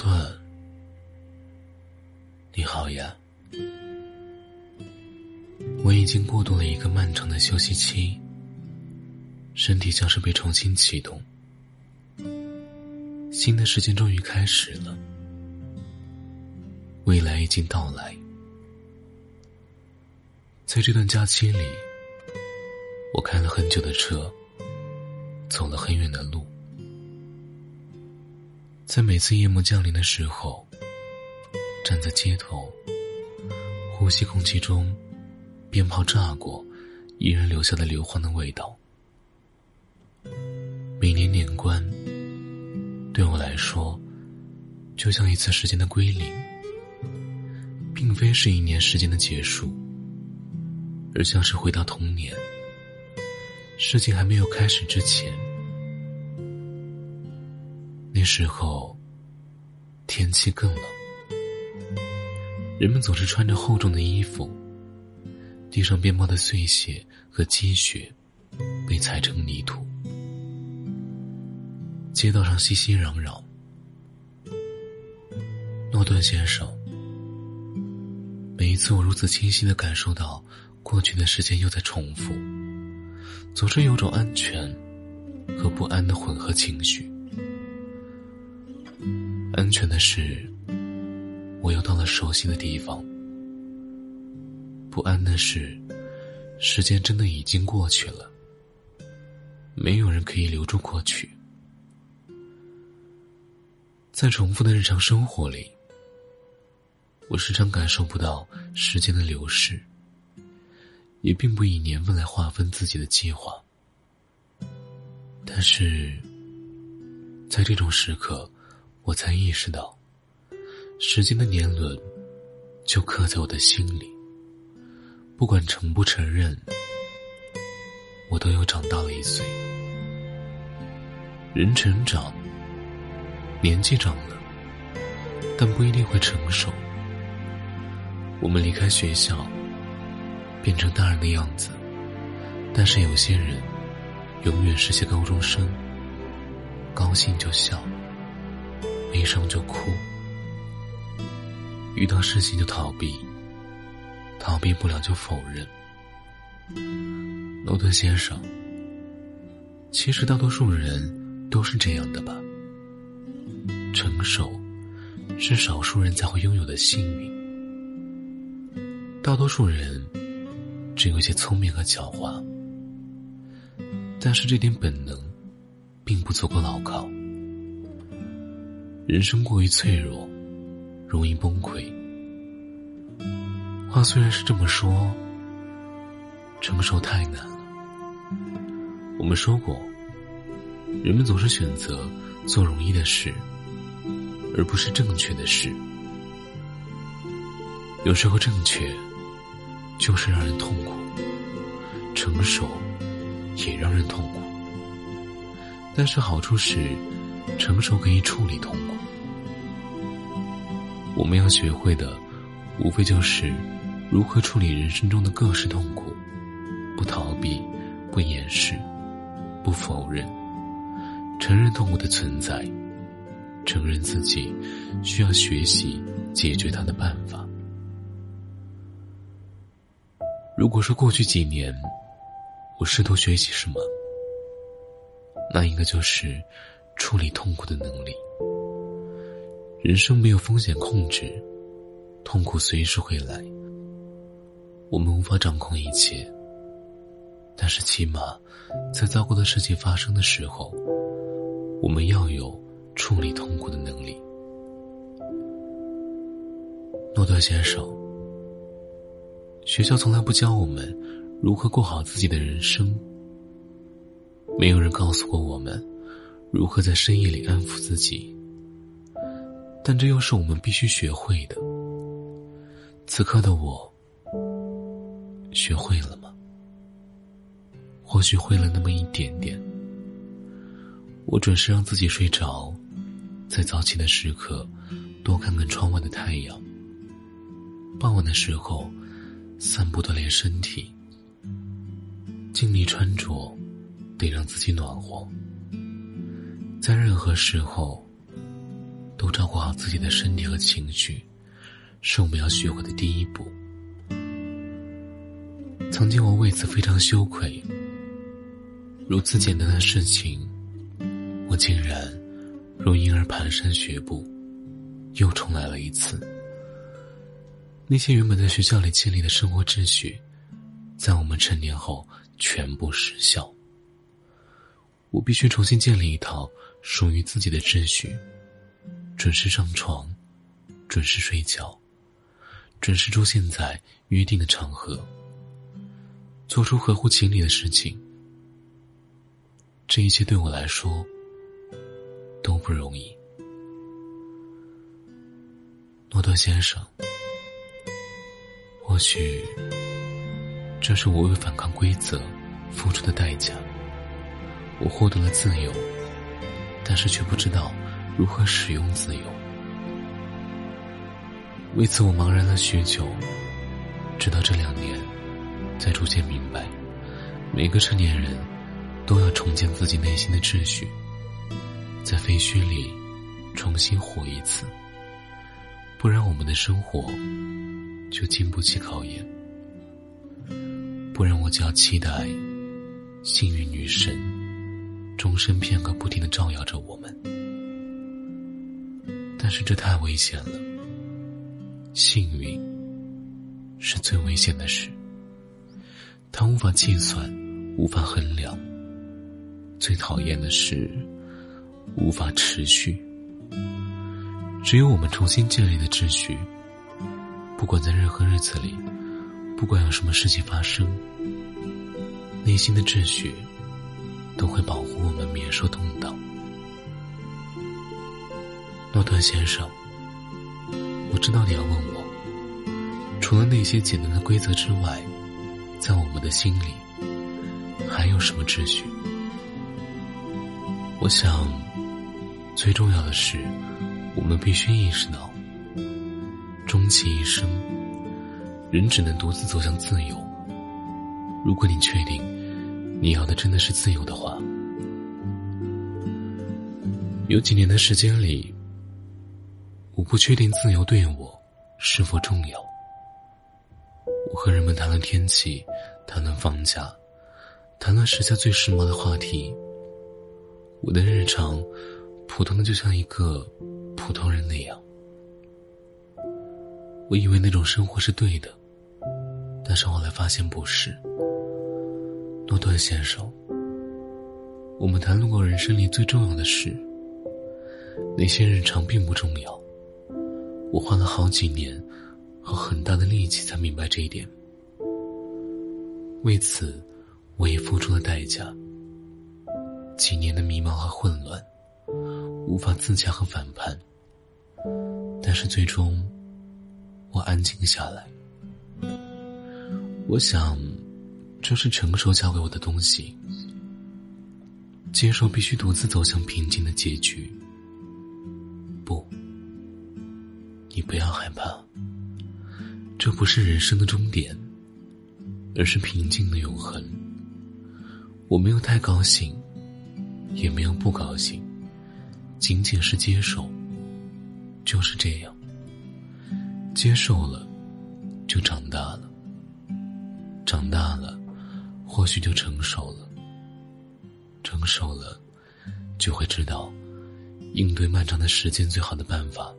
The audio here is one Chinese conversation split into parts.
段，你好呀。我已经过渡了一个漫长的休息期，身体像是被重新启动，新的时间终于开始了，未来已经到来。在这段假期里，我开了很久的车，走了很远的路。在每次夜幕降临的时候，站在街头，呼吸空气中鞭炮炸过，依然留下的硫磺的味道。每年年关，对我来说，就像一次时间的归零，并非是一年时间的结束，而像是回到童年，事情还没有开始之前。那时候，天气更冷，人们总是穿着厚重的衣服。地上鞭炮的碎屑和积雪，被踩成泥土。街道上熙熙攘攘。诺顿先生，每一次我如此清晰的感受到过去的时间又在重复，总是有种安全和不安的混合情绪。安全的是，我又到了熟悉的地方；不安的是，时间真的已经过去了，没有人可以留住过去。在重复的日常生活里，我时常感受不到时间的流逝，也并不以年份来划分自己的计划。但是，在这种时刻。我才意识到，时间的年轮就刻在我的心里。不管承不承认，我都又长大了一岁。人成长，年纪长了，但不一定会成熟。我们离开学校，变成大人的样子，但是有些人永远是些高中生，高兴就笑。悲伤就哭，遇到事情就逃避，逃避不了就否认。诺顿先生，其实大多数人都是这样的吧？成熟是少数人才会拥有的幸运，大多数人只有一些聪明和狡猾，但是这点本能并不足够牢靠。人生过于脆弱，容易崩溃。话虽然是这么说，承受太难了。我们说过，人们总是选择做容易的事，而不是正确的事。有时候正确，就是让人痛苦；成熟，也让人痛苦。但是好处是，成熟可以处理痛苦。我们要学会的，无非就是如何处理人生中的各式痛苦，不逃避，不掩饰，不否认，承认痛苦的存在，承认自己需要学习解决它的办法。如果说过去几年我试图学习什么，那应该就是处理痛苦的能力。人生没有风险控制，痛苦随时会来。我们无法掌控一切，但是起码，在糟糕的事情发生的时候，我们要有处理痛苦的能力。诺顿先生，学校从来不教我们如何过好自己的人生，没有人告诉过我们如何在深夜里安抚自己。但这又是我们必须学会的。此刻的我，学会了吗？或许会了那么一点点。我准时让自己睡着，在早起的时刻多看看窗外的太阳。傍晚的时候，散步锻炼身体。尽力穿着，得让自己暖和。在任何时候。都照顾好自己的身体和情绪，是我们要学会的第一步。曾经我为此非常羞愧。如此简单的事情，我竟然如婴儿蹒跚学步，又重来了一次。那些原本在学校里建立的生活秩序，在我们成年后全部失效。我必须重新建立一套属于自己的秩序：准时上床，准时睡觉，准时出现在约定的场合，做出合乎情理的事情。这一切对我来说都不容易，诺顿先生。或许，这是我为反抗规则付出的代价。我获得了自由，但是却不知道如何使用自由。为此，我茫然了许久，直到这两年，才逐渐明白，每个成年人都要重建自己内心的秩序，在废墟里重新活一次，不然我们的生活。就经不起考验，不然我就要期待幸运女神终身片刻不停的照耀着我们。但是这太危险了，幸运是最危险的事，它无法计算，无法衡量。最讨厌的是无法持续，只有我们重新建立的秩序。不管在任何日子里，不管有什么事情发生，内心的秩序都会保护我们免受动荡。诺顿先生，我知道你要问我，除了那些简单的规则之外，在我们的心里还有什么秩序？我想，最重要的是，我们必须意识到。终其一生，人只能独自走向自由。如果你确定你要的真的是自由的话，有几年的时间里，我不确定自由对我是否重要。我和人们谈论天气，谈论房价，谈论时下最时髦的话题。我的日常，普通的就像一个普通人那样。我以为那种生活是对的，但是后来发现不是。诺顿先生，我们谈论过人生里最重要的事，那些日常并不重要。我花了好几年和很大的力气才明白这一点，为此我也付出了代价。几年的迷茫和混乱，无法自洽和反叛，但是最终。我安静下来，我想，这是成熟教给我的东西。接受必须独自走向平静的结局。不，你不要害怕，这不是人生的终点，而是平静的永恒。我没有太高兴，也没有不高兴，仅仅是接受，就是这样。接受了，就长大了。长大了，或许就成熟了。成熟了，就会知道，应对漫长的时间最好的办法，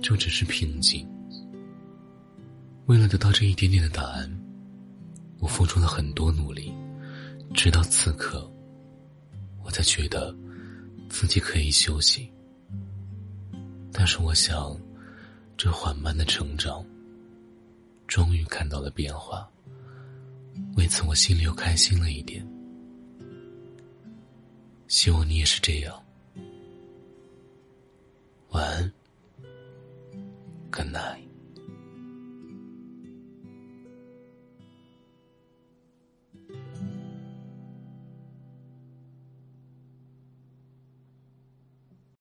就只是平静。为了得到这一点点的答案，我付出了很多努力，直到此刻，我才觉得自己可以休息。但是我想。这缓慢的成长，终于看到了变化。为此，我心里又开心了一点。希望你也是这样。